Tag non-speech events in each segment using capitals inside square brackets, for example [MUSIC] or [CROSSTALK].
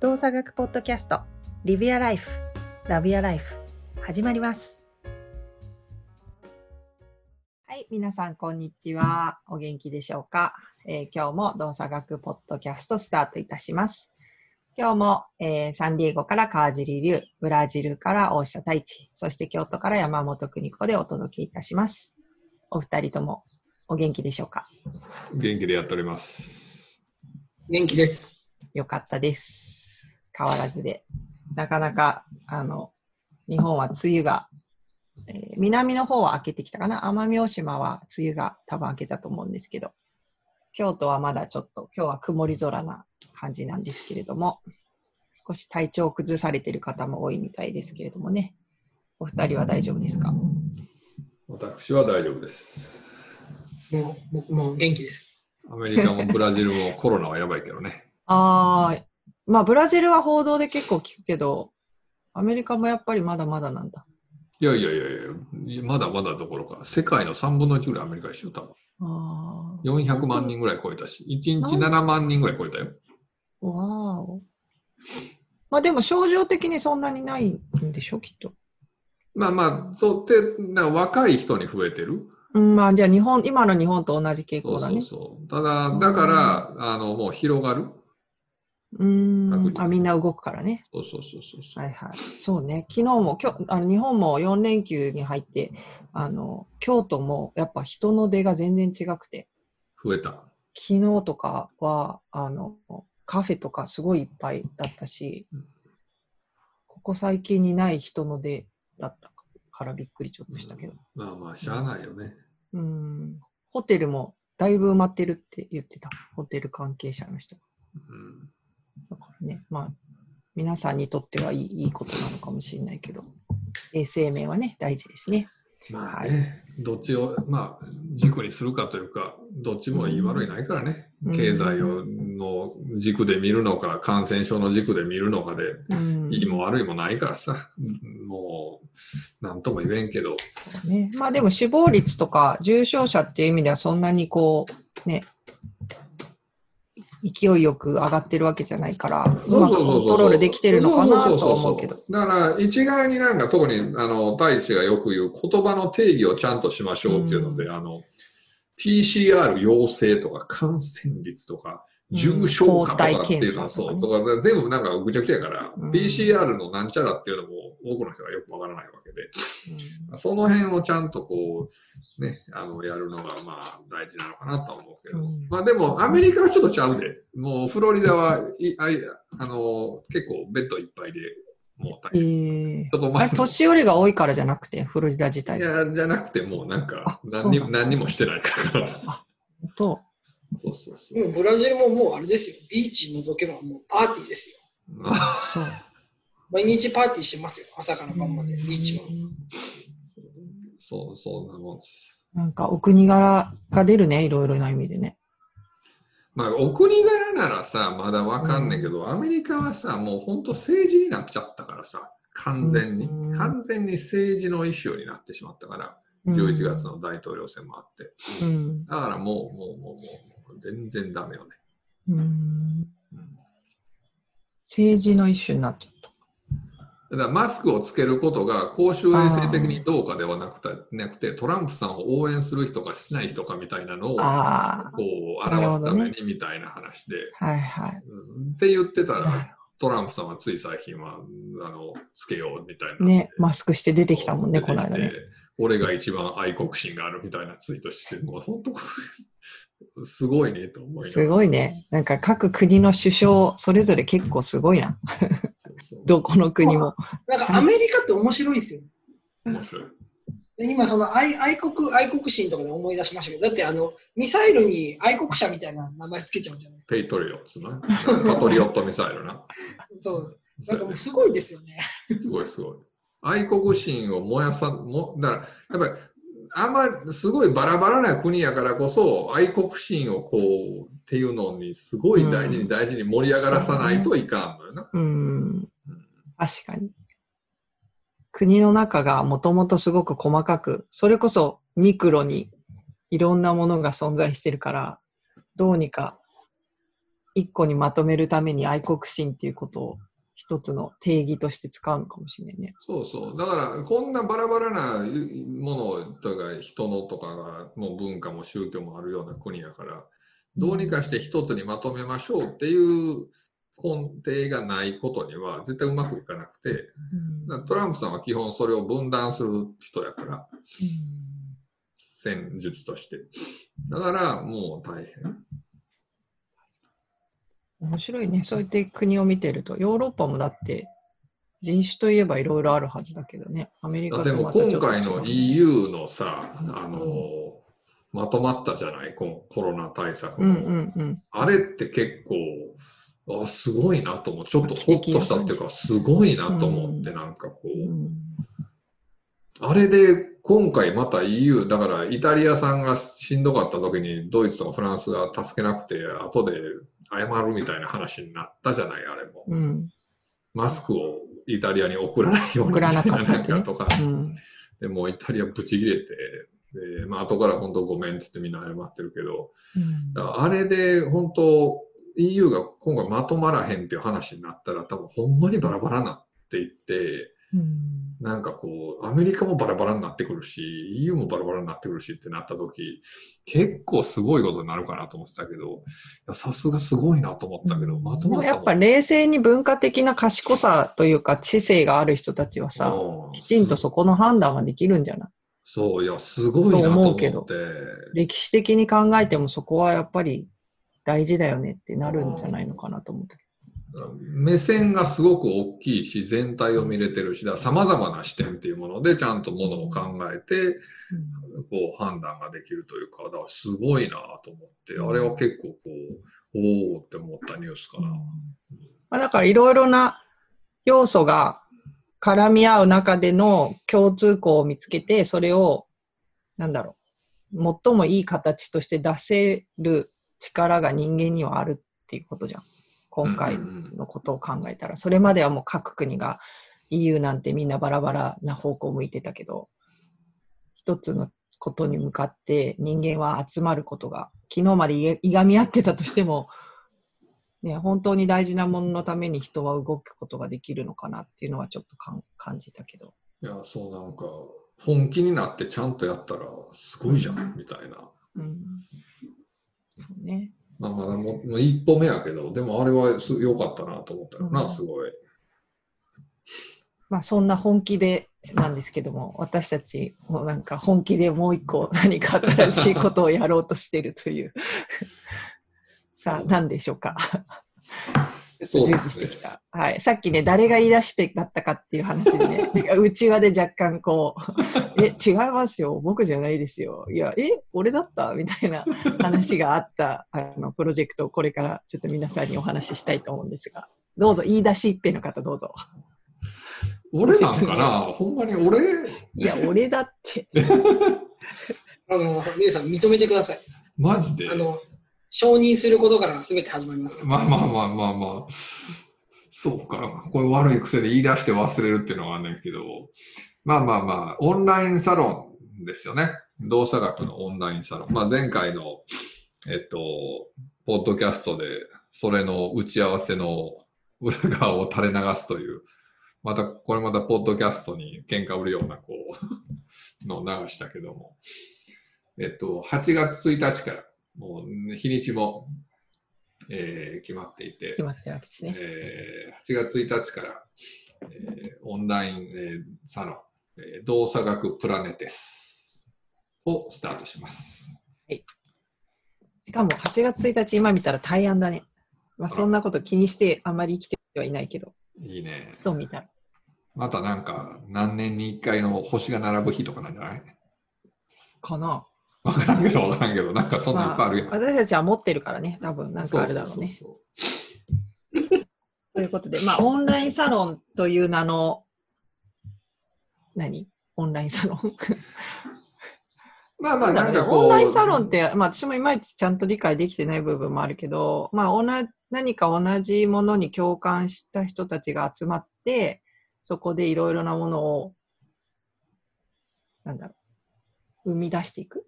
動作学ポッドキャストリビアライフラビアライフ始まりますはい皆さんこんにちはお元気でしょうか、えー今日も動作学ポッドキャストスタートいたします今日も、えーサンディエゴから川尻龍ブラジルから大下太一そして京都から山本邦子でお届けいたしますお二人ともお元気でしょうか？元気でやっております。元気です。よかったです。変わらずで。なかなか、あの、日本は梅雨が、えー南の方は明けてきたかな。奄美大島は梅雨が多分明けたと思うんですけど、京都はまだちょっと、今日は曇り空な感じなんですけれども、少し体調を崩されている方も多いみたいですけれどもね。お二人は大丈夫ですか？私は大丈夫です。もう僕も元気です。アメリカもブラジルもコロナはやばいけどね。あー、まあブラジルは報道で結構聞くけど、アメリカもやっぱりまだまだなんだ。いやいやいやいや、まだまだどころか、世界の3分の1ぐらいアメリカでしょ、多分。あー400万人ぐらい超えたし、1日7万人ぐらい超えたよ。わーお。まあでも症状的にそんなにないんでしょ、きっと。まあまあ、そうって、な若い人に増えてる。うん、まあじゃあ日本、今の日本と同じ傾そうそ向だね。うそう。ただ、だから、あの、もう広がる。うーん。あ、みんな動くからね。そうそうそうそう。はいはい。そうね。昨日も、今日、あの日本も4連休に入って、あの、京都もやっぱ人の出が全然違くて、増えた。昨日とかは、あの、カフェとかすごいいっぱいだったしうん、ここ最近にない人の出だったからびっくりちょっとしたけど。まあまあ、しゃあないよね。うん。ホテルもだいぶ埋まってるって言ってた。ホテル関係者の人。うんだからね、まあ、皆さんにとってはいいいいことなのかもしれないけど、衛生面はね、大事ですね。まあね、どっちを、まあ、軸にするかというか、どっちもいい悪いないからね、うん。経済をの軸で見るのか、感染症の軸で見るのかで、うん。いいも悪いもないからさ、もう、なんとも言えんけど、ね、まあでも死亡率とか重症者っていう意味ではそんなにこう、ね、勢いよく上がってるわけじゃないから、うまくコントロールできてるのかなとは思うけど。だから、一概になんか特に、あの、大使がよく言う言葉の定義をちゃんとしましょうっていうので、うあの、PCR 陽性とか感染率とか、重症化とかっていうのは、う。んそう、とか全部なんかぐちゃぐちゃやから、うん。PCR のなんちゃらっていうのも多くの人がよくわからないわけで、その辺をちゃんとこう、ね、あの、やるのがまあ大事なのかなとは思うけど、うん。まあでもアメリカはちょっとちゃうで、もうフロリダはいあいあの、結構ベッドいっぱいで、もう大え変。ーちょっと前あれ年寄りが多いからじゃなくて、フロリダ自体。い。や、じゃなくてもうなんかあ何に何にもしてないから。と、そうそうそう。もうブラジルももうあれですよ。ビーチ除けばもうパーティーですよ。毎日パーティーしてますよ。朝から晩まで、ビーチは。そう、そんなもんです。なんかお国柄が出るね、いろいろな意味でね。まあ、お国柄ならさ、まだわかんないけど、アメリカはさ、もう本当政治になっちゃったからさ、完全に、うん完全に政治のイシューになってしまったから、11月の大統領選もあって。うん。だからもう、もう、もう、もう、もう全然ダメよね。うん。うん政治の一種になっちゃった。だからマスクをつけることが公衆衛生的にどうかではなくて、なくてトランプさんを応援する人かしない人かみたいなのをあこう表すためにみたいな話で、あ、はいはい。うんって言ってたら、トランプさんはつい最近はあのつけようみたいな。ね、マスクして出てきたもんね、この間ね。俺が一番愛国心があるみたいなツイートして、もう本当、すごいねと思いながらすごいね。なんか各国の首相、それぞれ結構すごいな。どこの国も。なんかアメリカって面白いですよ。面白い。で今その愛愛国愛国心とかで思い出しましたけど、だってあのミサイルに愛国者みたいな名前つけちゃうんじゃないですか。ペイトリオッツな。パトリオットミサイルな？そう。なんかもうすごいですよね。すごいすごい。愛国心を燃やさ、もだから、やっぱり、あんま、すごいバラバラな国やからこそ、愛国心をこう、っていうのに、すごい大事に大事に盛り上がらさないといかんのよな。うん。確かに。国の中がもともとすごく細かく、それこそミクロにいろんなものが存在してるから、どうにか一個にまとめるために愛国心っていうことを一つの定義として使うのかもしれないね。そうそう。だから、こんなバラバラなものとか人のとかが、もう文化も宗教もあるような国やから、どうにかして一つにまとめましょうっていう根底がないことには絶対うまくいかなくて、だからトランプさんは基本それを分断する人やから、戦術として。だからもう大変。面白いね。そうやって国を見てると、ヨーロッパもだって人種といえばいろいろあるはずだけどね。アメリカでも今回の EU のさ、あのうんまとまったじゃない、このコロナ対策の。うんうんうん。あれって結構、あすごいなと思って、ちょっとホッとしたっていうか、すごいなと思って、なんかこう、うんあれで今回また EU、だからイタリアさんがしんどかった時にドイツとかフランスが助けなくて、後で謝るみたいな話になったじゃない、あれも。うんマスクをイタリアに送らないようになかったとか。うんでもうイタリアブチ切れて、で、まあ後から本当ごめんって言ってみんな謝ってるけど、うんあれで本当 EU が今回まとまらへんっていう話になったら多分ほんまにバラバラになっていって、うんなんかこう、アメリカもバラバラになってくるし、EU もバラバラになってくるしってなった時、結構すごいことになるかなと思ってたけど、さすがすごいなと思ったけど、まとまったやっぱ冷静に文化的な賢さというか知性がある人たちはさ、うん。きちんとそこの判断はできるんじゃない？そう、いや、すごいなとと思。うけど歴史的に考えてもそこはやっぱり大事だよねってなるんじゃないのかなと思ったけ目線がすごく大きいし、全体を見れてるし、だから様々な視点っていうもので、ちゃんとものを考えて、こう判断ができるというか、だからすごいなと思って、あれは結構こう、おおって思ったニュースかな。まあ、だからいろいろな要素が絡み合う中での共通項を見つけて、それを、なんだろう、最もいい形として出せる力が人間にはあるっていうことじゃん。今回のことを考えたら。それまではもう各国が EU なんてみんなバラバラな方向を向いてたけど、一つのことに向かって人間は集まることが、昨日までいいがみ合ってたとしても、ね、本当に大事なもののために人は動くことができるのかなっていうのはちょっとかん感じたけど。いや、そうなんか、本気になってちゃんとやったら、すごいじゃん、みたいな。うん。そうね。まあ、まだもうもう一歩目やけど、でもあれはす良かったなと思ったよな、うんすごい。まあそんな本気でなんですけども、私たちもなんか本気でもう一個 [LAUGHS] 何か新しいことをやろうとしてるという。さあ、何でしょうか？してきた。はい。さっきね、誰が言い出しっぺだったかっていう話でね、[LAUGHS] なんか内輪で若干こう、[LAUGHS] え、違いますよ。僕じゃないですよ。いや、え、俺だった？みたいな話があった、あの、プロジェクトをこれからちょっと皆さんにお話ししたいと思うんですが、どうぞ、言い出しっぺの方どうぞ。俺なんかな、[LAUGHS] ほんまに俺、いや、俺だって。あの、皆さん認めてください。マジで？あ。の、承認することから全て始まりますから。まあまあまあまあまあ。そうか。これ悪い癖で言い出して忘れるっていうのはあるんねんけど。まあまあまあ、オンラインサロンですよね。動作学のオンラインサロン。まあ前回の、えっと、ポッドキャストで、それの打ち合わせの裏側を垂れ流すという、また、これまたポッドキャストに喧嘩売るような、こう、のを流したけども。えっと、8月1日から、もう日にちも、えー決まっていて決、まってるわけですね。えー8月1日から、えーオンライン、えーサロン、えー動作学プラネテスをスタートします。しかも8月1日今見たら大安だね。まあそんなこと気にしてあんまり生きてはいないけど、いいね。ふと見たら。またなんか、何年に1回の星が並ぶ日とかなんじゃない？かな。わからんけど、わからんけど、なんかそんなんいっぱいあるやん。まあ私たちは持ってるからね、多分なんかあるだろうね。ということで、まあオンラインサロンという名の、何？オンラインサロン？まあまあ、なんんかこう。オンラインサロンって、まあ私もいまいちちゃんと理解できてない部分もあるけど、まあ同じ何か同じものに共感した人たちが集まって、そこでいろいろなものを、なんだろう、生み出していく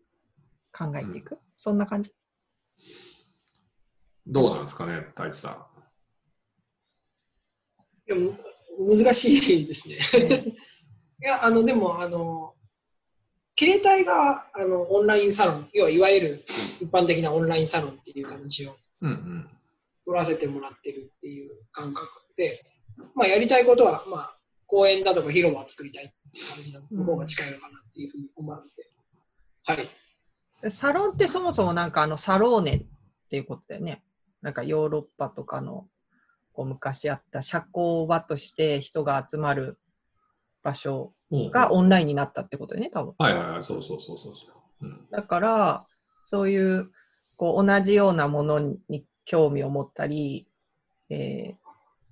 考えていく、そんな感じ？どうなんですかね、太一さいやむ難しいですね。[LAUGHS] いや、あの、でも、あの、携帯があのオンラインサロン、要はいわゆる一般的なオンラインサロンっていう形をん。うんうん。取らせてもらってるっていう感覚で、まあ、やりたいことは、まあ、公園だとか広場を作りたいっていう感じの方が近いのかなっていうふうに思うので、はい。でサロンってそもそもなんかあのサローネっていうことだよね。なんかヨーロッパとかのこう昔あった社交場として人が集まる場所がオンラインになったってことだよね、多分。はいはいはい、そうそうそうそうそう。うん。だから、そういうこう同じようなものに興味を持ったり、えー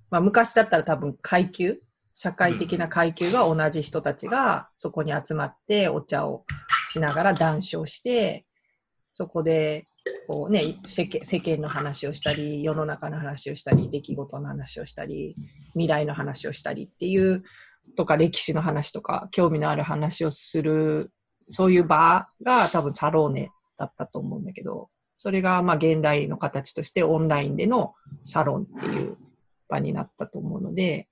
まあ、昔だったら多分階級、社会的な階級が同じ人たちがそこに集まってお茶をしながら談笑して、そこでこう、ね、世間の話をしたり、世の中の話をしたり、出来事の話をしたり、未来の話をしたりっていう、とか歴史の話とか、興味のある話をするそういう場が多分サローネだったと思うんだけど、それがまあ現代の形としてオンラインでのサロンっていう場になったと思うので、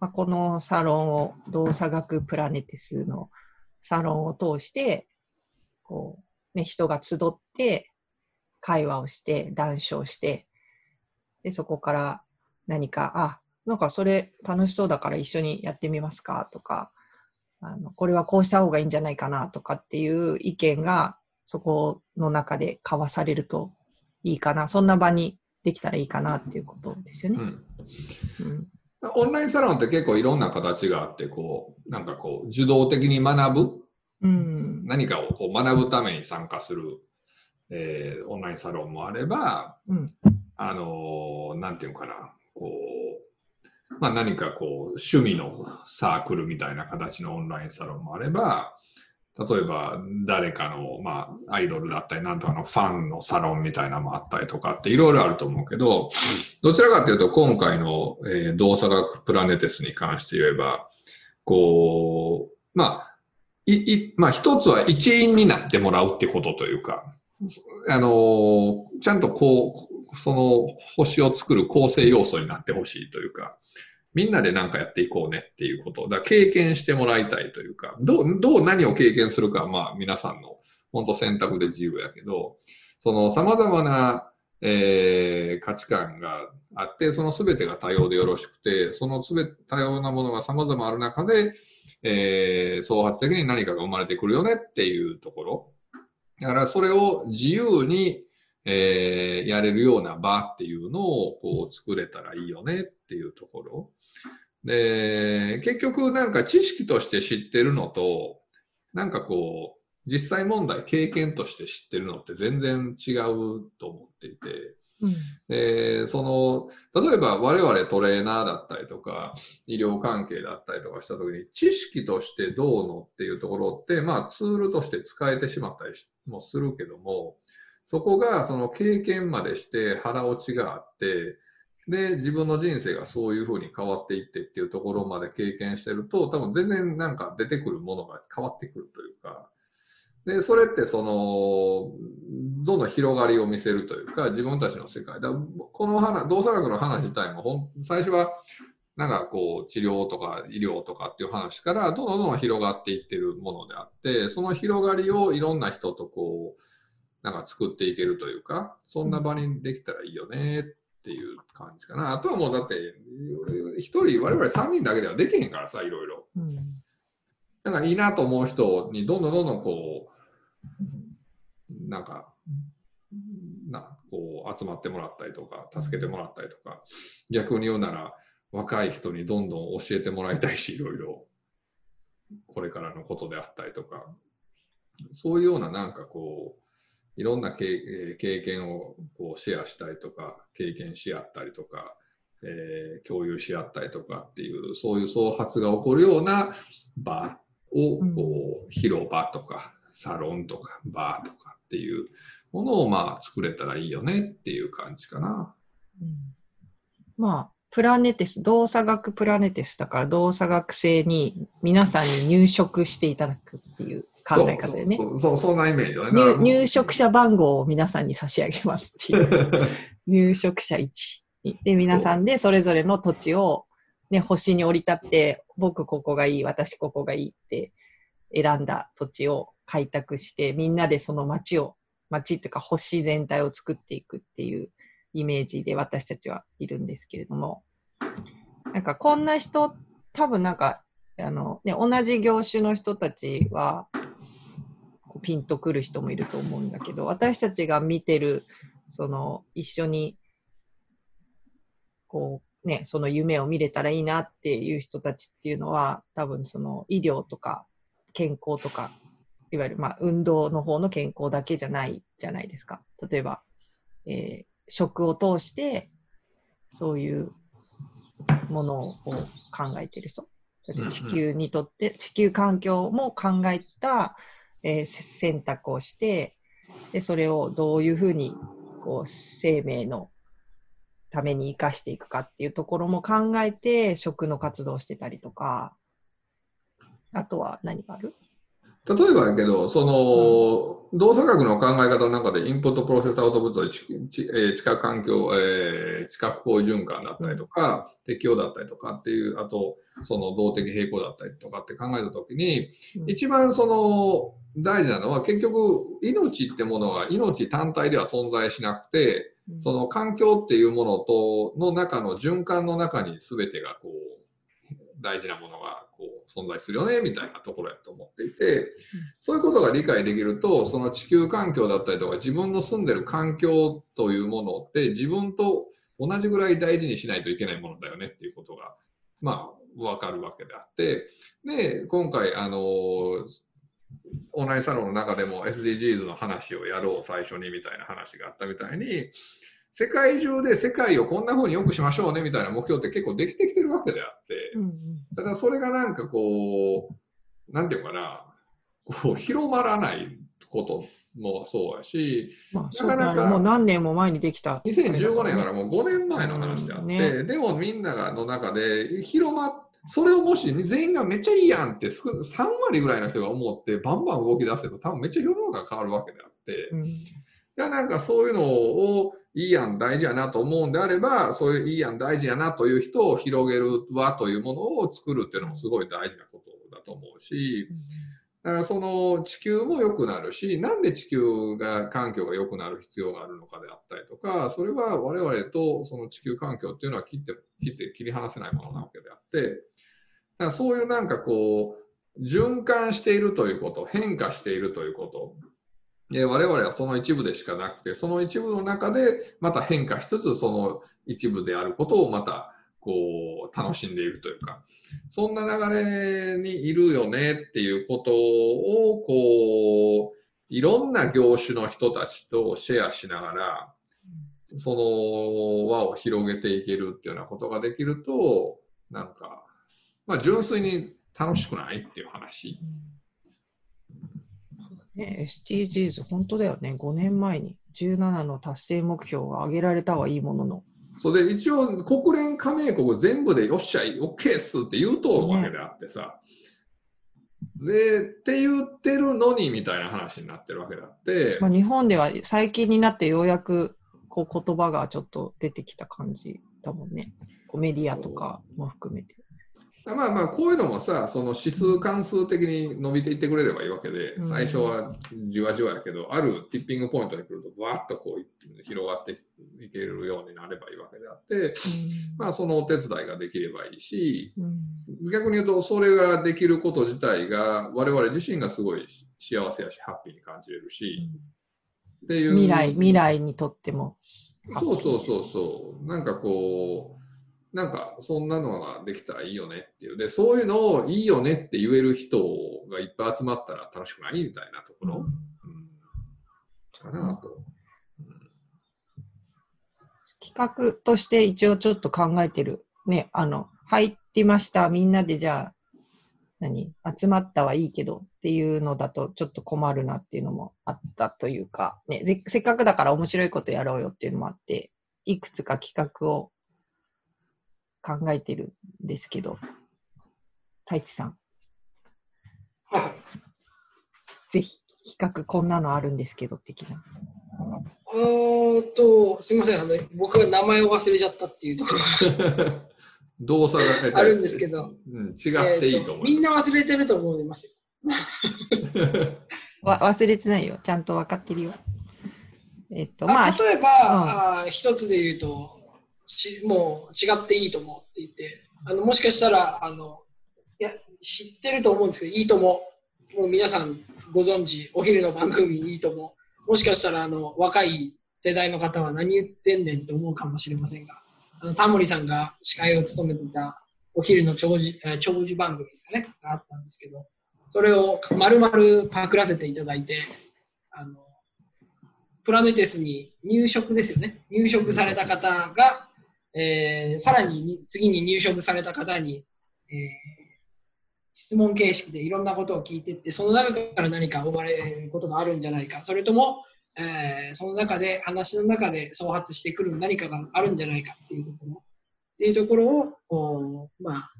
まあ、このサロンを動作学プラネティスのサロンを通して、こう、ね、人が集って会話をして談笑して、で、そこから何か、あ、なんかそれ楽しそうだから一緒にやってみますか？とか、あのこれはこうした方がいいんじゃないかな？とかっていう意見がそこの中で交わされるといいかな、そんな場にできたらいいかなっていうことですよね。うん。うんオンラインサロンって結構いろんな形があって、こう、なんかこう、受動的に学ぶ、うん。何かをこう学ぶために参加する、えーオンラインサロンもあれば、うん。あのーなんていうのかな、こう、まあ何かこう、趣味のサークルみたいな形のオンラインサロンもあれば、例えば誰かの、まあ、アイドルだったり、なんとかのファンのサロンみたいなのもあったりとかっていろいろあると思うけど、どちらかというと今回の、えー動作学プラネテスに関して言えば、こう、まあ、い、い、まあ一つは一員になってもらうってことというか、あのちゃんとこう、その星を作る構成要素になってほしいというか、みんなで何かやっていこうねっていうことだ経験してもらいたいというか、どう、どう何を経験するかはまあ皆さんの本当選択で自由やけど、その様々な、えー価値観があって、その全てが多様でよろしくて、その全て多様なものが様々ある中で、えー創発的に何かが生まれてくるよねっていうところ。だからそれを自由に、えーやれるような場っていうのをこう作れたらいいよねっていうところ。で、結局なんか知識として知ってるのと、なんかこう、実際問題経験として知ってるのって全然違うと思っていて、うんで、その、例えば我々トレーナーだったりとか、医療関係だったりとかしたときに、知識としてどうのっていうところって、まあツールとして使えてしまったりもするけども、そこがその経験までして腹落ちがあって、で、自分の人生がそういうふうに変わっていってっていうところまで経験してると、多分全然なんか出てくるものが変わってくるというか、で、それってその、どんどん広がりを見せるというか、自分たちの世界。だこの話、動作学の話自体もほん、最初は、なんかこう、治療とか医療とかっていう話から、どんどんどんどん広がっていってるものであって、その広がりをいろんな人とこう、なんか作っていけるというか、そんな場にできたらいいよねっていう感じかな。あとはもうだって、一人、我々3人だけではできへんからさ、いろいろ。うんなんかいいなと思う人にどんどんどんどんこう、なんか、な、こう集まってもらったりとか、助けてもらったりとか、逆に言うなら若い人にどんどん教えてもらいたいし、いろいろ、これからのことであったりとか、そういうようななんかこう、いろんな経験をこうシェアしたりとか、経験し合ったりとか、えー共有し合ったりとかっていう、そういう創発が起こるような場をうん。こう広場とかサロンとかバーとかっていうものをまあ作れたらいいよねっていう感じかな。うん。まあ、プラネテス、動作学プラネテスだから動作学生に皆さんに入植していただくっていう考え方でね。そうそ、んなイメージだね。入入植者番号を皆さんに差し上げますっていう。入植者1。で、皆さんでそれぞれの土地を、ね、星に降り立って、僕ここがいい、私ここがいいって選んだ土地を開拓して、みんなでその町を、町っていうか星全体を作っていくっていうイメージで私たちはいるんですけれども、なんかこんな人、多分なんか、あのね、同じ業種の人たちは、ピンとくる人もいると思うんだけど、私たちが見てる、その、一緒に、こう、ね、その夢を見れたらいいなっていう人たちっていうのは、多分その医療とか健康とか、いわゆるまあ運動の方の健康だけじゃないじゃないですか。例えば、えー食を通して、そういうものを考えてる人。地球にとって、地球環境も考えた、えー選択をして、で、それをどういうふうに、こう、生命のために生かしていくかっていうところも考えて、食の活動をしてたりとか、あとは何がある？例えばやけど、その、動作学の考え方の中で、インプットプロセスアウトプットでえー地下環境、えー地下不幸循環だったりとか、適応だったりとかっていう、あと、その動的平衡だったりとかって考えたときに、うん。一番その大事なのは結局命ってものは命単体では存在しなくて、その環境っていうものとの中の循環の中に全てがこう大事なものが存在するよねみたいなところやと思っていて、そういうことが理解できるとその地球環境だったりとか自分の住んでる環境というものって自分と同じぐらい大事にしないといけないものだよねっていうことがまあわかるわけであってで今回あのオンラインサロンの中でも SDGs の話をやろう最初にみたいな話があったみたいに世界中で世界をこんな風に良くしましょうねみたいな目標って結構できてきてるわけであってただそれがなんかこうなんていうかなこう広まらないこともそうやしなかなかもう何年も前にできた。2015年からもう5年前の話であって、でもみんながの中で広まっそれをもし全員がめっちゃいいやんって少3割ぐらいの人が思ってバンバン動き出せば多分めっちゃ世の中が変わるわけであって、うんいやなんかそういうのをいいやん大事やなと思うんであればそういういいやん大事やなという人を広げる輪というものを作るっていうのもすごい大事なことだと思うしだからその地球も良くなるしなんで地球が環境が良くなる必要があるのかであったりとかそれは我々とその地球環境っていうのは切って切って切り離せないものなわけであってだからそういうなんかこう循環しているということ変化しているということで我々はその一部でしかなくてその一部の中でまた変化しつつその一部であることをまたこう楽しんでいるというかそんな流れにいるよねっていうことをこういろんな業種の人たちとシェアしながらその輪を広げていけるっていうようなことができるとなんかまあ純粋に楽しくないっていう話。ね、SDGs、本当だよね。5年前に17の達成目標が挙げられたはいいものの。それで一応国連加盟国全部でよっしゃ、OK っすって言うとるわけであってさ。で、って言ってるのにみたいな話になってるわけであって、まあ、日本では最近になってようやくこう言葉がちょっと出てきた感じだもんね。こうメディアとかも含めて。まあまあこういうのもさ、その指数関数的に伸びていってくれればいいわけで、うん最初はじわじわやけど、あるティッピングポイントに来ると、わーっとこう広がっていけるようになればいいわけであって、まあそのお手伝いができればいいし、うん逆に言うと、それができること自体が、我々自身がすごい幸せやし、ハッピーに感じれるし、っていう。未来、未来にとっても。そうそうそうそう。なんかこう、なんかそんなのができたらいいよねっていう。で、そういうのをいいよねって言える人がいっぱい集まったら楽しくないみたいなところ、うんかなと。企画として一応ちょっと考えてる。ね、あの、入ってました。みんなでじゃあ、何集まったはいいけどっていうのだとちょっと困るなっていうのもあったというか、ね、せっかくだから面白いことやろうよっていうのもあって、いくつか企画を考えてるんですけど、太一さん。はい。ぜひ企画こんなのあるんですけど的な。あーと、すみません、あの僕は名前を忘れちゃったっていうところ動作が [LAUGHS] があるんですけど、うん、違っていいとえー思う。みんな忘れてると思います [LAUGHS] わ忘れてないよ。ちゃんと分かってるよ。えっと、よ。まあ、あ例えば、あー一つで言うとし、もう違っていいと思うって言って、あのもしかしたらあのいや、知ってると思うんですけど、いいとも、もう皆さんご存知、お昼の番組いいとも、もしかしたらあの若い世代の方は何言ってんねんって思うかもしれませんが、あのタモリさんが司会を務めていたお昼の長寿長寿番組ですかね、があったんですけど、それを丸々パクらせていただいて、あのプラネテスに入職ですよね、入職された方が、えーさらにに次に入職された方に、えー質問形式でいろんなことを聞いていって、その中から何か生まれることがあるんじゃないか、それとも、えーその中で、話の中で創発してくる何かがあるんじゃないかっていうところ、っていうところを、おまあ、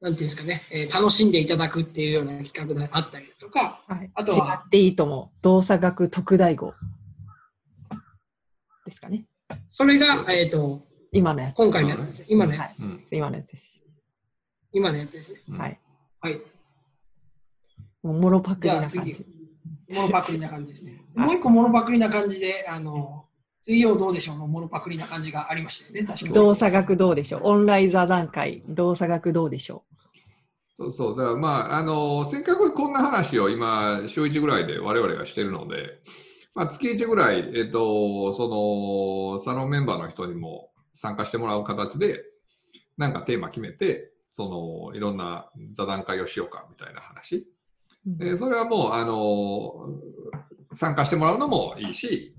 なんていうんですかね、えー楽しんでいただくっていうような企画があったりだとか、はい、あとは違っていいとも、動作学特大号。ですかね。それが、えっ、と、今のやつ。今回のやつですね。今のやはいつです。うん今のやつです。今のやつですはい。はい。もうもろパクじゃあリな感じ次。、モノパクリな感じですね。はいもう一個モノパクリな感じで、あの、水曜どうでしょうのモノパクリな感じがありましたよね、確かに。動作学どうでしょう？オンライン座談会、動作学どうでしょそうそう、だからまあ、あの、せっかくこんな話を今、週1ぐらいで我々がしてるので、まあ、月1ぐらい、えっと、その、サロンメンバーの人にも参加してもらう形で、なんかテーマ決めて、その、いろんな座談会をしようか、みたいな話。う、でそれはもう、あの、参加してもらうのもいいし、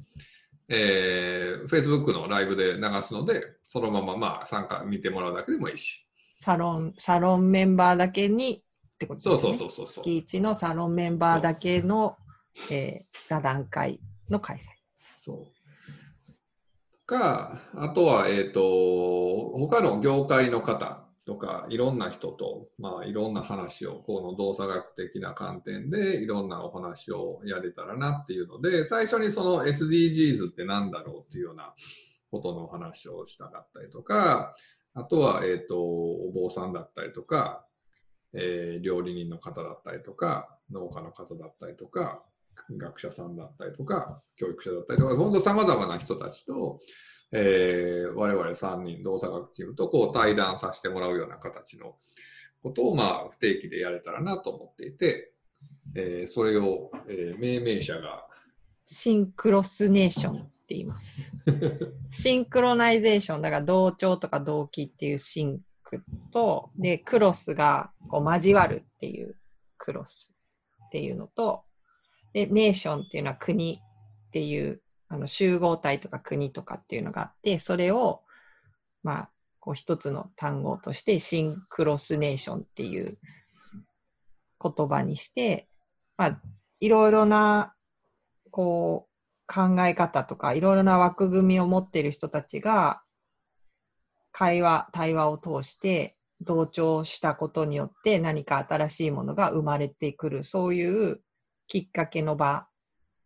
えー、Facebook のライブで流すので、そのまままあ参加見てもらうだけでもいいし。サロン、サロンメンバーだけにってことですね。そうそうそうそう。月一のサロンメンバーだけの、えー座談会の開催。そう。か、あとは、えっ、と、他の業界の方とか、いろんな人と、まあ、いろんな話を、この動作学的な観点で、いろんなお話をやれたらなっていうので、最初にその SDGs って何だろうっていうようなことの話をしたかったりとか、あとは、えっ、と、お坊さんだったりとか、えー料理人の方だったりとか、農家の方だったりとか、学者さんだったりとか、教育者だったりとか、本当様々な人たちと、えー我々3人、動作学チームとこう対談させてもらうような形のことを、まあ、不定期でやれたらなと思っていて、えーそれを、えー命名者が、シンクロスネーションって言います。[LAUGHS] シンクロナイゼーション、だから同調とか同期っていうシンクと、で、クロスがこう交わるっていうクロスっていうのと、で、ネーションっていうのは国っていう、あの集合体とか国とかっていうのがあって、それを、まあ、こう一つの単語としてシンクロスネーションっていう言葉にして、まあ、いろいろなこう考え方とかいろいろな枠組みを持っている人たちが会話対話を通して同調したことによって何か新しいものが生まれてくるそういうきっかけの場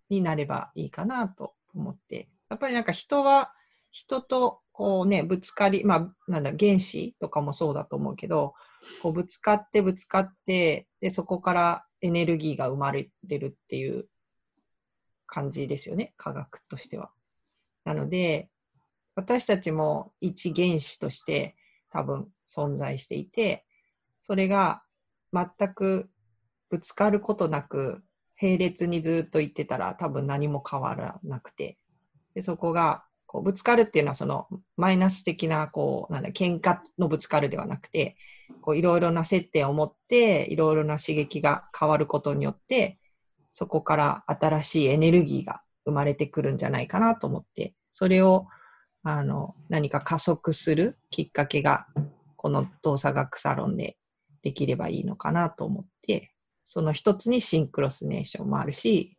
になればいいかなと思ってやっぱりなんか人は人とこうねぶつかりまあなんだ原子とかもそうだと思うけどこうぶつかってぶつかってでそこからエネルギーが生まれるっていう感じですよね、科学としては。なので、私たちも一原子として多分存在していて、それが全くぶつかることなく、並列にずっと言ってたら多分何も変わらなくて、でそこがこうぶつかるっていうのはそのマイナス的なこうなんだ喧嘩のぶつかるではなくていろいろな接点を持っていろいろな刺激が変わることによってそこから新しいエネルギーが生まれてくるんじゃないかなと思って、それをあの何か加速するきっかけがこの動作学サロンでできればいいのかなと思って、その一つにシンクロスネーションもあるし、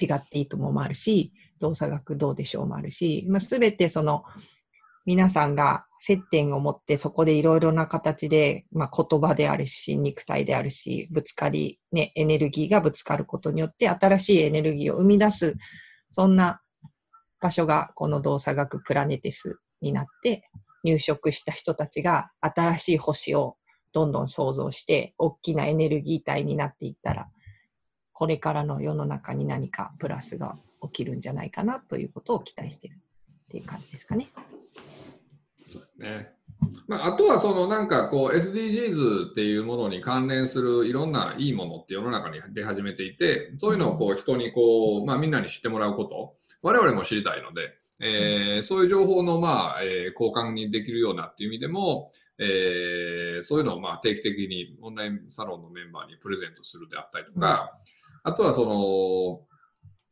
違っていいとももあるし、動作学どうでしょうもあるし、まあ、全てその皆さんが接点を持ってそこでいろいろな形で、まあ、言葉であるし、肉体であるし、ぶつかり、ね、エネルギーがぶつかることによって新しいエネルギーを生み出す、そんな場所がこの動作学プラネテスになって、入植した人たちが新しい星をどんどん創造して、大きなエネルギー体になっていったら、これからの世の中に何かプラスが起きるんじゃないかなということを期待してるっていう感じですかね。そうですね。まあ、あとはそのなんかこう SDGs っていうものに関連するいろんないいものって世の中に出始めていて、そういうのをこう人にこう、まあみんなに知ってもらうこと、我々も知りたいので、えーそういう情報のまあ、えー交換にできるようなっていう意味でも、えーそういうのをまあ定期的にオンラインサロンのメンバーにプレゼントするであったりとか、あとはそ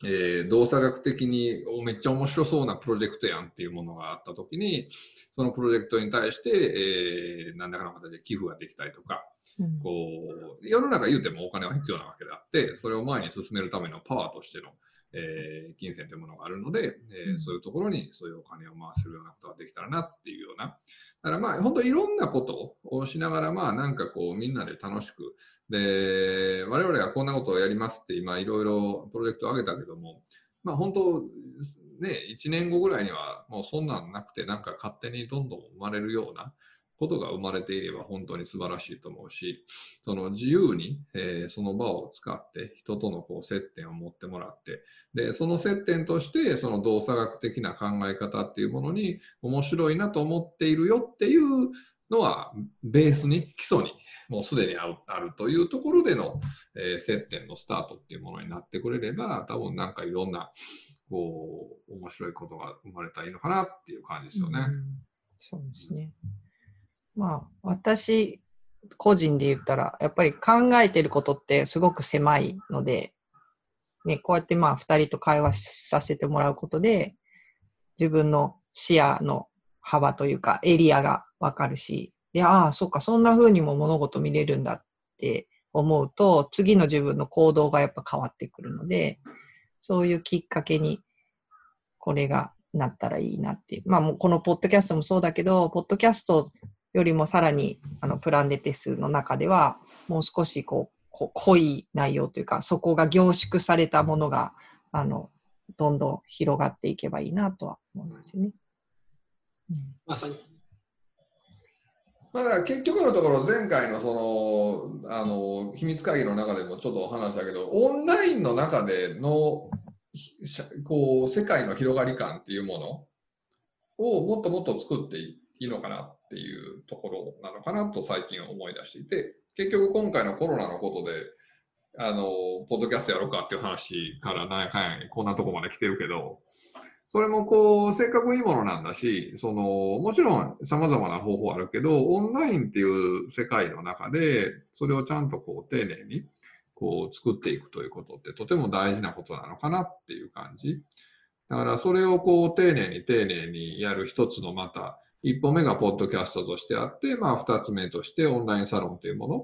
の、えー動作学的におめっちゃ面白そうなプロジェクトやんっていうものがあったときに、そのプロジェクトに対して、えー何らかの形で寄付ができたりとか、うん。こう、世の中言うてもお金は必要なわけであって、それを前に進めるためのパワーとしての、えー金銭というものがあるので、えーうんそういうところにそういうお金を回せるようなことができたらなっていうような。だからまあ本当いろんなことをしながらまあなんかこうみんなで楽しく、で、我々がこんなことをやりますって今いろいろプロジェクトを挙げたけども、まあ本当ね、1年後ぐらいにはもうそんなんなくてなんか勝手にどんどん生まれるようなことが生まれていれば本当に素晴らしいと思うし、その自由に、えーその場を使って人とのこう接点を持ってもらって、で、その接点としてその動作学的な考え方っていうものに面白いなと思っているよっていうのはベースに、基礎にもうすでにあるというところでの、えー接点のスタートっていうものになってくれれば、多分なんかいろんなこう面白いことが生まれたらいいのかなっていう感じですよね。うんそうですね。まあ、私、個人で言ったら、やっぱり考えてることってすごく狭いので、ね、こうやってまあ、二人と会話させてもらうことで、自分の視野の幅というか、エリアがわかるし、で、ああ、そっか、そんな風にも物事見れるんだって思うと、次の自分の行動がやっぱ変わってくるので、そういうきっかけに、これがなったらいいなっていう。まあもうこのポッドキャストもそうだけど、ポッドキャストよりもさらにあのプランデテスの中では、もう少しこうこ濃い内容というか、そこが凝縮されたものが、あの、どんどん広がっていけばいいなとは思いますよね。うんまさに。まあ、結局のところ前回のそのあの秘密会議の中でもちょっとお話したけどオンラインの中でのこう世界の広がり感っていうものをもっともっと作っていいのかなっていうところなのかなと最近思い出していて結局今回のコロナのことであのポッドキャストやろうかっていう話からなんやかんやこんなとこまで来てるけどそれもこう、せっかくいいものなんだし、その、もちろん様々な方法あるけど、オンラインっていう世界の中で、それをちゃんとこう、丁寧に、こう、作っていくということってとても大事なことなのかなっていう感じ。だから、それをこう、丁寧に丁寧にやる一つのまた、一歩目がポッドキャストとしてあって、まあ、二つ目としてオンラインサロンというもの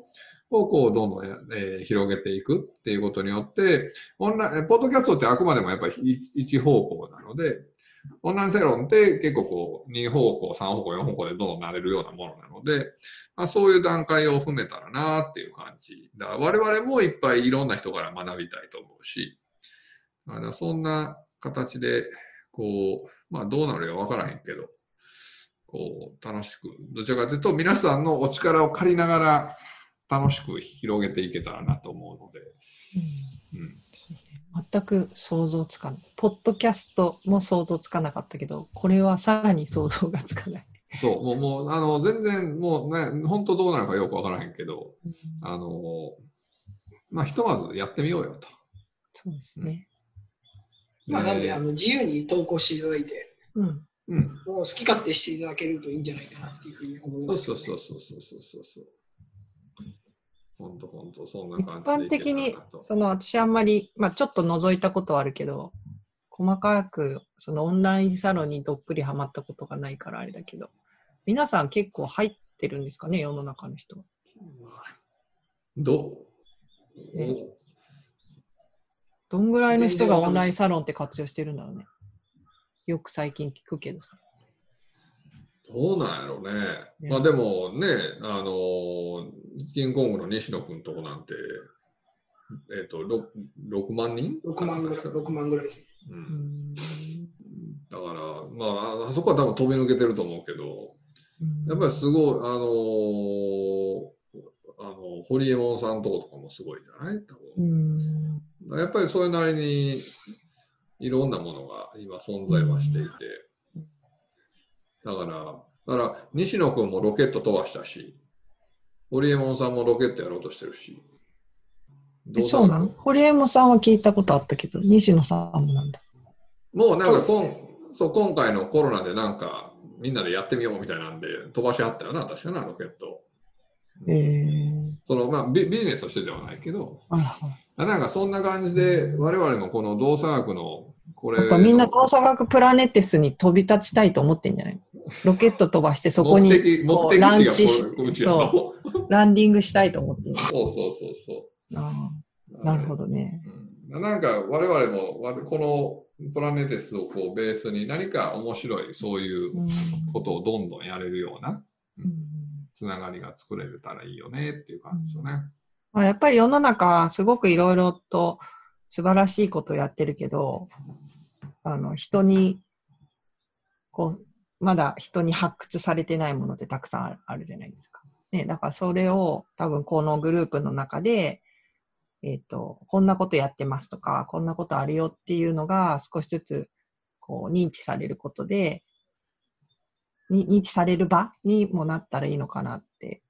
をこう、どんどん、えー広げていくっていうことによって、オンライン、ポッドキャストってあくまでもやっぱり一方向なので、オンラインサロンって結構こう、2方向、3方向、4方向でどんどんなれるようなものなので、まあ、そういう段階を踏めたらなっていう感じ。だ我々もいっぱいいろんな人から学びたいと思うし、だからそんな形で、こう、まあどうなるかわからへんけど、こう、楽しく、どちらかというと皆さんのお力を借りながら楽しく広げていけたらなと思うので、うん。全く想像つかない。ポッドキャストも想像つかなかったけど、これはさらに想像がつかない。そう、もう、もう、あの、全然、もうね、本当どうなるかよくわからへんけど、あの、まあ、ひとまずやってみようよと。そうですね。まあ、なんであの自由に投稿していただいて、うん。うん。もう好き勝手していただけるといいんじゃないかなっていうふうに思いそうますけど、ね。そうそうそうそうそうそう。本当本当そんな一感じでいけたらなと。般的に、その私あんまり、まあちょっと覗いたことはあるけど、細かく、そのオンラインサロンにどっぷりハマったことがないからあれだけど、皆さん結構入ってるんですかね、世の中の人は。どう、ねどんぐらいの人がオンラインサロンって活用してるんだろうね。よく最近聞くけどさ。どうなんやろうね。ねまあでもね、あのー、キングコングの西野君とこなんて、えっ、と6、6万人？6万ぐらい、6万ぐらいです。う。うんんだから、まあ、あそこは多分飛び抜けてると思うけど、やっぱりすごい、あのーあの、ホリエモンさんとことかもすごいじゃない？多う分。んやっぱりそれなりにいろんなものが今存在はしていて。だから、だから西野君もロケット飛ばしたし、ホリエモンさんもロケットやろうとしてるし。えそうなん堀江門さんは聞いたことあったけど、西野さんもなんだ。もうなんかそこんそう今回のコロナでなんかみんなでやってみようみたいなんで飛ばしはったよな、確かな、ロケット。えー、そのまあビビジネスとしてではないけど、はいはいあなんかそんな感じで我々もこの動作学のこれやっぱみんな動作学プラネテスに飛び立ちたいと思ってんじゃない？ロケット飛ばしてそこにランチし地がこう。ランディングしたいと思ってんじそうそうそうそう。あなるほどね。うん。なんか我々もわこのプラネテスをこうベースに何か面白いそういううん。ことをどんどんやれるようなうん。つながりが作れたらいいよねっていう感じですよね。まあ、やっぱり世の中、すごくいろいろと素晴らしいことをやってるけど、あの、人に、こう、まだ人に発掘されてないものってたくさんあるあるじゃないですか。ね、だからそれを多分このグループの中で、えっ、と、こんなことやってますとか、こんなことあるよっていうのが少しずつ、こう、認知されることで、に認知される場にもなったらいいのかなって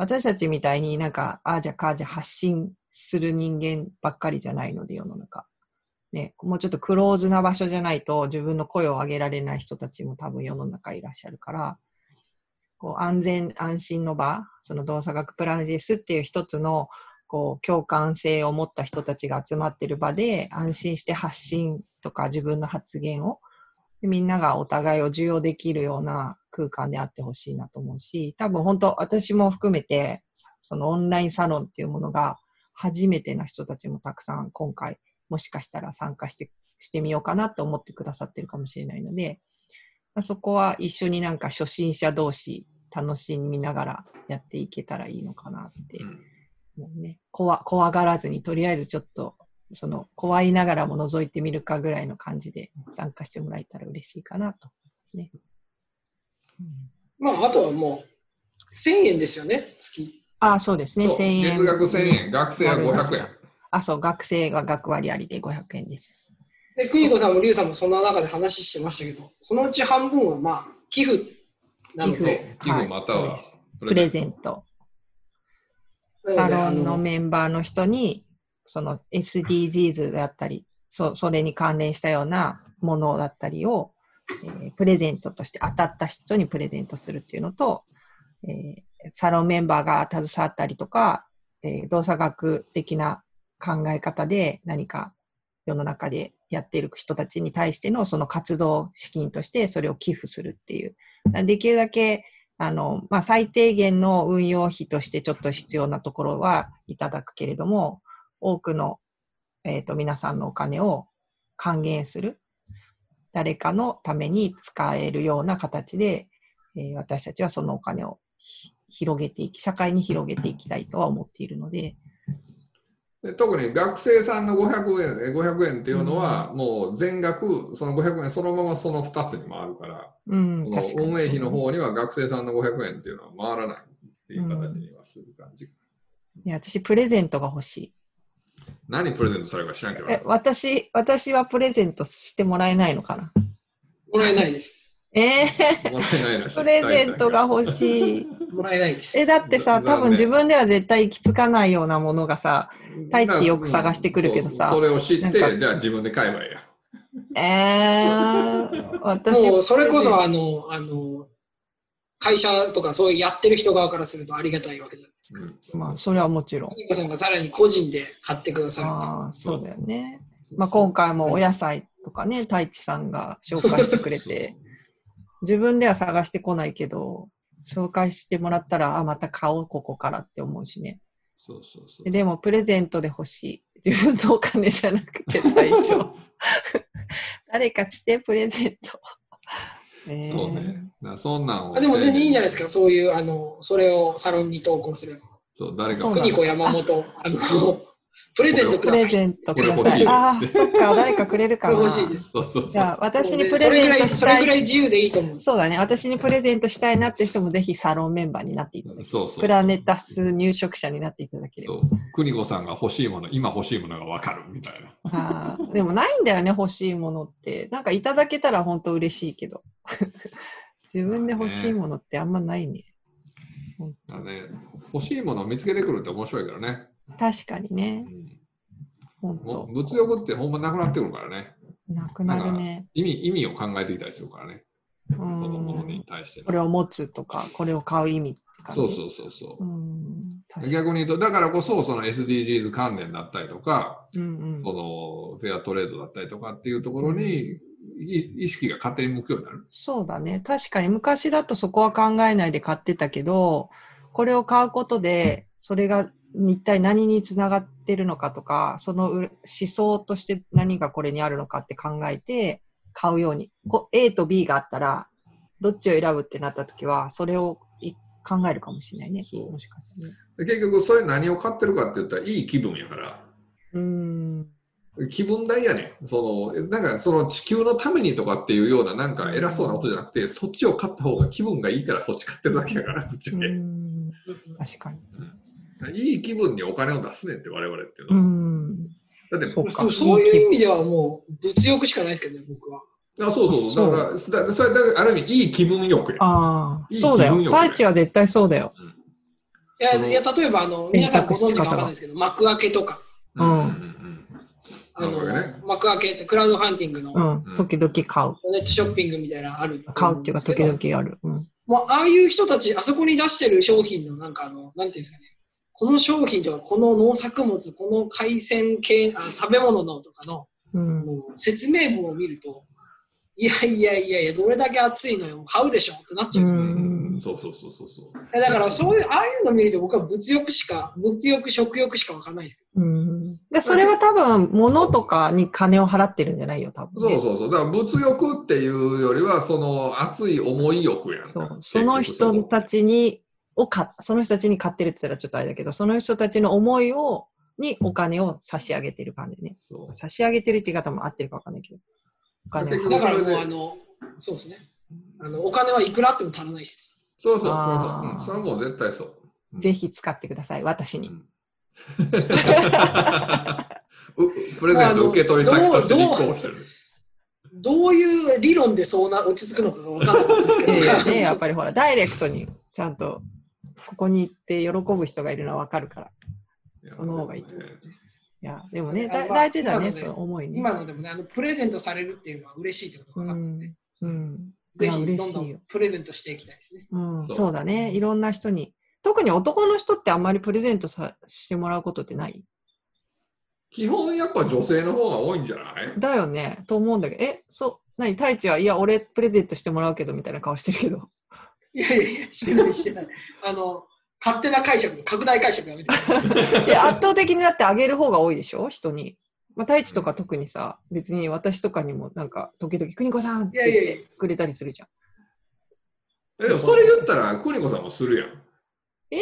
私たちみたいになんか、ああじゃかあじゃ発信する人間ばっかりじゃないので、世の中。ね、もうちょっとクローズな場所じゃないと自分の声を上げられない人たちも多分世の中いらっしゃるから、こう安全安心の場、その動作学プラネですっていう一つのこう共感性を持った人たちが集まってる場で安心して発信とか自分の発言をみんながお互いを受容できるような空間であってほしいなと思うし、多分本当私も含めて、そのオンラインサロンっていうものが初めてな人たちもたくさん今回もしかしたら参加してしてみようかなと思ってくださってるかもしれないので、まあ、そこは一緒になんか初心者同士楽しみながらやっていけたらいいのかなってうん。もうね、怖怖がらずにとりあえずちょっとその怖いながらも覗いてみるかぐらいの感じで参加してもらえたら嬉しいかなと思いますね。うんまあ、あとはもう、1000円ですよね、月。あそうですね、そう1000円。月額1000円、学生は500円。あ、そう、学生が学割ありで500円です。で、邦子さんも龍さんもそんな中で話してましたけど、そのうち半分はまあ、寄付なの寄で、付寄付またはプレゼント。サロンののメンバーの人に、その SDGs であったり、そそれに関連したようなものだったりを、えープレゼントとして当たった人にプレゼントするっていうのと、えーサロンメンバーが携わったりとか、えー動作学的な考え方で何か世の中でやっている人たちに対してのその活動資金としてそれを寄付するっていう。できるだけあの、まあ、最低限の運用費としてちょっと必要なところはいただくけれども、多くの、えっ、と、皆さんのお金を還元する。誰かのために使えるような形で、えー私たちはそのお金をひ広げていき、社会に広げていきたいとは思っているので、で特に学生さんの500円え500円っていうのは、もう全額、その500円そのままその2つに回るから、うん、運営費の方には学生さんの500円っていうのは回らないっていう形にはする感じ。いや、私、プレゼントが欲しい。何プレゼントされるか知らんけど。え、私、私はプレゼントしてもらえないのかな？もらえないです。えー、もらえないらしいプレゼントが欲しい。[LAUGHS] もらえないです。え、だってさ、ざ多分自分では絶対行き着かないようなものがさ、太一よく探してくるけどさそうそれを知って、じゃあ自分で買えばいいや。えー、私、もうそれこそあの、あの、会社とかそういうやってる人側からするとありがたいわけじゃ。うんまあ、それはもちろん。邦子さんがさらに個人で買ってくださるああ、そうだよね。まあ、今回もお野菜とかね、太一さんが紹介してくれて、自分では探してこないけど、紹介してもらったら、あ、また買おう、ここからって思うしね。そうそうそう。でも、プレゼントで欲しい。自分のお金じゃなくて、最初。[LAUGHS] 誰かしてプレゼント。えーそうね。だからそんなんを。あでも全然いいんじゃないですか、そういう、あの、それをサロンに投稿すれば。そう、誰か国子山本、あの、プレゼントくプださい。レゼントください。ああ、そっか、誰かくれるこれかな。欲しいです。そうそうそう。じゃあ、私にプレゼントしたそれぐらいい。自由でいいと思う。そうだね。私にプレゼントしたいなって人もぜひサロンメンバーになっていただきそうそう。プラネタス入植者になっていただければ。そう。邦子さんが欲しいもの、今欲しいものがわかるみたいな。あーでもないんだよね、欲しいものって。なんかいただけたら本当嬉しいけど。自分で欲しいものってあんまないね。ね、欲しいものを見つけてくるって面白いからね。確かにうね、う当。物欲ってほんまなくなってくるからね。なくなるね。意味意味を考えてきたりするからね。うそのものんに対してのこれを持つとか、これを買う意味って感じ？そうそうそうそうう。逆に言うと、だからこそ、その SDGs 関連だったりとか、うんうんそのフェアトレードだったりとかっていうところに、い意識が勝手に向くようになる。そうだね。確かに昔だとそこは考えないで買ってたけど、これを買うことで、それが一体何につながってるのかとか、そのう思想として何がこれにあるのかって考えて買うように。こ A と B があったら、どっちを選ぶってなった時は、それをい考えるかもしれないね。そうもしかしたらね。で結局、それ何を買ってるかって言ったら、いい気分やから。うーん。気分代やねん。その、なんかその地球のためにとかっていうような、なんか偉そうなことじゃなくて、そっちを買った方が気分がいいからそっち買ってるだけやから、ぶっちゃけ。うーん確かに。いい気分にお金を出すねんって、我々っていううのは。ん。だって、そうか。そういう意味ではもう物欲しかないですけどね、僕は。あそうそう。だから、だそれだからある意味、いい気分欲や。ああ、いいそうだよ。気分よね太一は絶対そうだよ。いや、そのいや例えばあの、皆さんご存知かわかんないですけど、幕開けとか、うんうんうんあの幕開けね幕開けってクラウドファンディングのうん。時々買う。ネットショッピングみたいなのあると買うっていうか、時々ある。うん。もうああいう人たち、あそこに出してる商品のなんかあの、なんていうんですかね、この商品とか、この農作物、この海鮮系、あ食べ物のとかの、うん。説明文を見ると、いやいやいやいや、どれだけ熱いのよ、買うでしょってなっちゃうじゃないですか。そうそうそうそうそう。だからそういう、ああいうの見ると僕は物欲しか、物欲、食欲しかわかんないですけうん。で、それは多分、物とかに金を払ってるんじゃないよ、多分、ね。そうそうそう。だから物欲っていうよりは、その熱い思い欲やんか。そう。その人たちに、をか、その人たちに買ってるって言ったらちょっとあれだけど、その人たちの思いを、にお金を差し上げてる感じね。差し上げてるって言い方も合ってるかわかんないけど。お金。だからもうあの、そうですね。あの、お金はいくらあっても足らないです。そうそうそうそううん。それはもう絶対そう。うんぜひ使ってください、私に。うん [LAUGHS] うプレゼント受け取り先として立候補してる。どういう理論でそうな落ち着くのかが分からなかったですけど、ね、やっぱりほら、ダイレクトにちゃんと、ここに行って喜ぶ人がいるのはわかるから。その方がいいと思ういや、でもね、だ大事だね、その思いね。今のでもね、あのプレゼントされるっていうのは嬉しいってことうが分かったので、ん。うん。いぜや、ひどんどん。プレゼントしていきたいですね。うん、そうそうだね。いろんな人に。特に男の人ってあんまりプレゼントさしてもらうことってない？基本やっぱ女性の方が多いんじゃない？だよね。と思うんだけど、え、そう、何？太一は、いや、俺プレゼントしてもらうけど、みたいな顔してるけど。いやいやいや、してないしてない。あの、勝手な解釈、拡大解釈やめてい。いや、圧倒的になってあげる方が多いでしょ？人に。まあ、太一とか特にさ、別に私とかにもなんか、時々、邦子さんっていやいやいや言ってくれたりするじゃん。えでもそれ言ったら、邦子さんもするやん。え？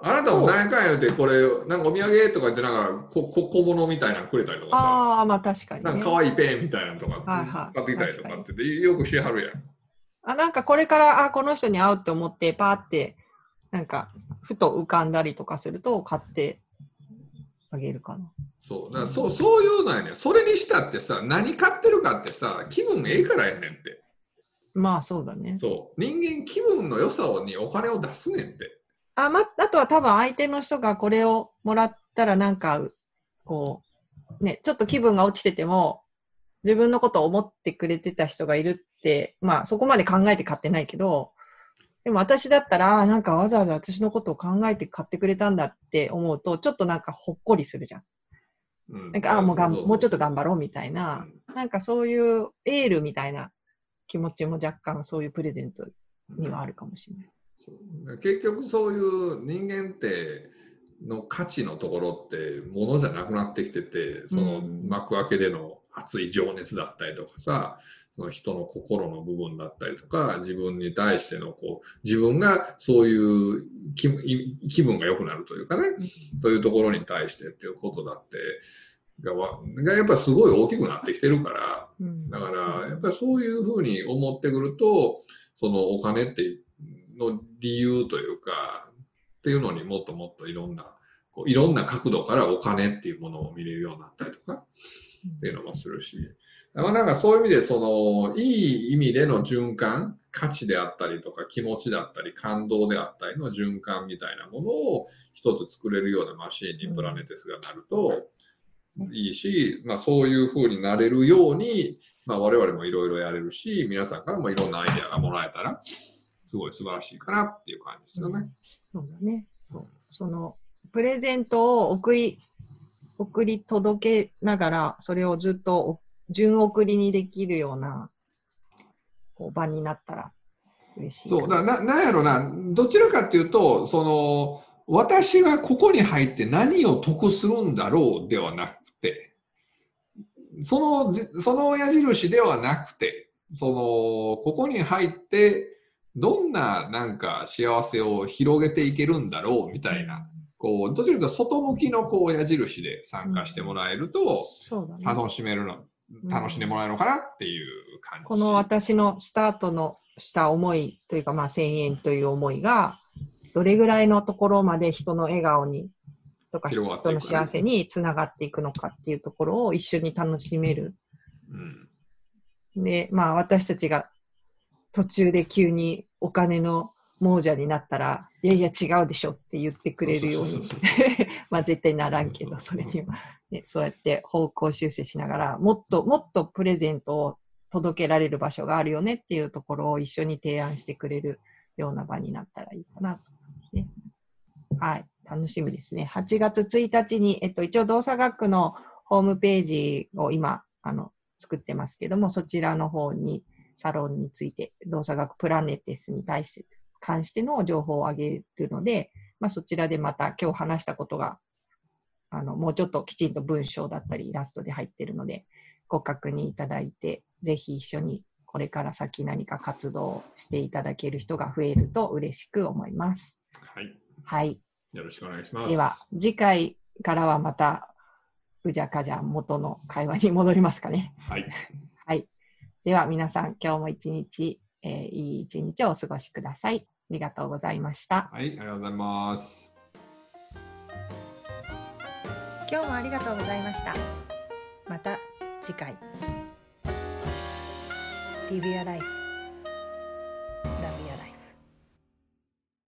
あなたも何回言うて、これ、なんかお土産とか言って、なんかここ小物みたいなのくれたりとかさ、ああ、まあ確かに、ね。なんか可愛いペンみたいなのとかはいはい買ってきたりとかってでよくしはるやん。あなんかこれから、あ、この人に会うって思って、パーって、なんか、ふと浮かんだりとかすると、買ってあげるかな。そうだからそうそういうのやねんそれにしたってさ、何買ってるかってさ、気分ええからやねんって。まあそうだね。そう。人間気分の良さにお金を出すねんって。あ、ま、あとは多分相手の人がこれをもらったらなんか、こう、ね、ちょっと気分が落ちてても、自分のことを思ってくれてた人がいるって、まあそこまで考えて買ってないけど、でも私だったら、なんかわざわざ私のことを考えて買ってくれたんだって思うと、ちょっとなんかほっこりするじゃん。うん。なんか、あ、もうがんもうちょっと頑張ろうみたいうん。な、なんかそういうエールみたいな気持ちも若干そういうプレゼントにはあるかもしれない。そう。結局そういう人間っての価値のところってものじゃなくなってきててそのうん。幕開けでの熱い情熱だったりとかさその人の心の部分だったりとか、自分に対してのこう、自分がそういう気気分が良くなるというかね、というところに対してっていうことだって、がわがやっぱりすごい大きくなってきてるから、うん。だからやっぱりそういうふうに思ってくると、そのお金っての理由というか、っていうのにもっともっといろんな、こういろんな角度からお金っていうものを見れるようになったりとか、っていうのもするし、まあなんかそういう意味で、その、いい意味での循環、価値であったりとか気持ちだったり感動であったりの循環みたいなものを一つ作れるようなマシーンにプラネテスがなるといいし、まあそういう風になれるように、まあ我々もいろいろやれるし、皆さんからもいろんなアイデアがもらえたら、すごい素晴らしいかなっていう感じですよね。そうだね。その、プレゼントを送り、送り届けながら、それをずっと順送りにできるような、こう、場になったら嬉しいかな。そう、ななんやろな、どちらかっていうと、その、私はここに入って何を得するんだろうではなくて、その、その矢印ではなくて、その、ここに入って、どんななんか幸せを広げていけるんだろうみたいな、こう、どちらかというと外向きのこう矢印で参加してもらえると、そうだね。楽しめるの、楽しんでもらえるのかなっていう感じ。この私のスタートのした思いというか、まあ、1000円という思いが、どれぐらいのところまで人の笑顔に、とか人の幸せにつながっていくのかっていうところを一緒に楽しめる。うん。で、まあ私たちが途中で急にお金の亡者になったら、いやいや違うでしょって言ってくれるようにまあ絶対ならんけど、それには、ね。そうやって方向修正しながら、もっともっとプレゼントを届けられる場所があるよねっていうところを一緒に提案してくれるような場になったらいいかなと思いますね。はい。楽しみですね。8月1日に、えっと、一応動作学のホームページを今、あの、作ってますけども、そちらの方にサロンについて、動作学プラネテスに対して、関しての情報をあげるので、まあ、そちらでまた今日話したことが、あの、もうちょっときちんと文章だったりイラストで入ってるので、ご確認いただいて、ぜひ一緒にこれから先何か活動していただける人が増えると嬉しく思います。はい。はい。よろしくお願いします。では、次回からはまた、うじゃかじゃ元の会話に戻りますかね。はい。はい。では、皆さん、今日も一日、えーいい一日をお過ごしください。ありがとうございました。はい、ありがとうございます。今日もありがとうございました。また次回。Live Your Life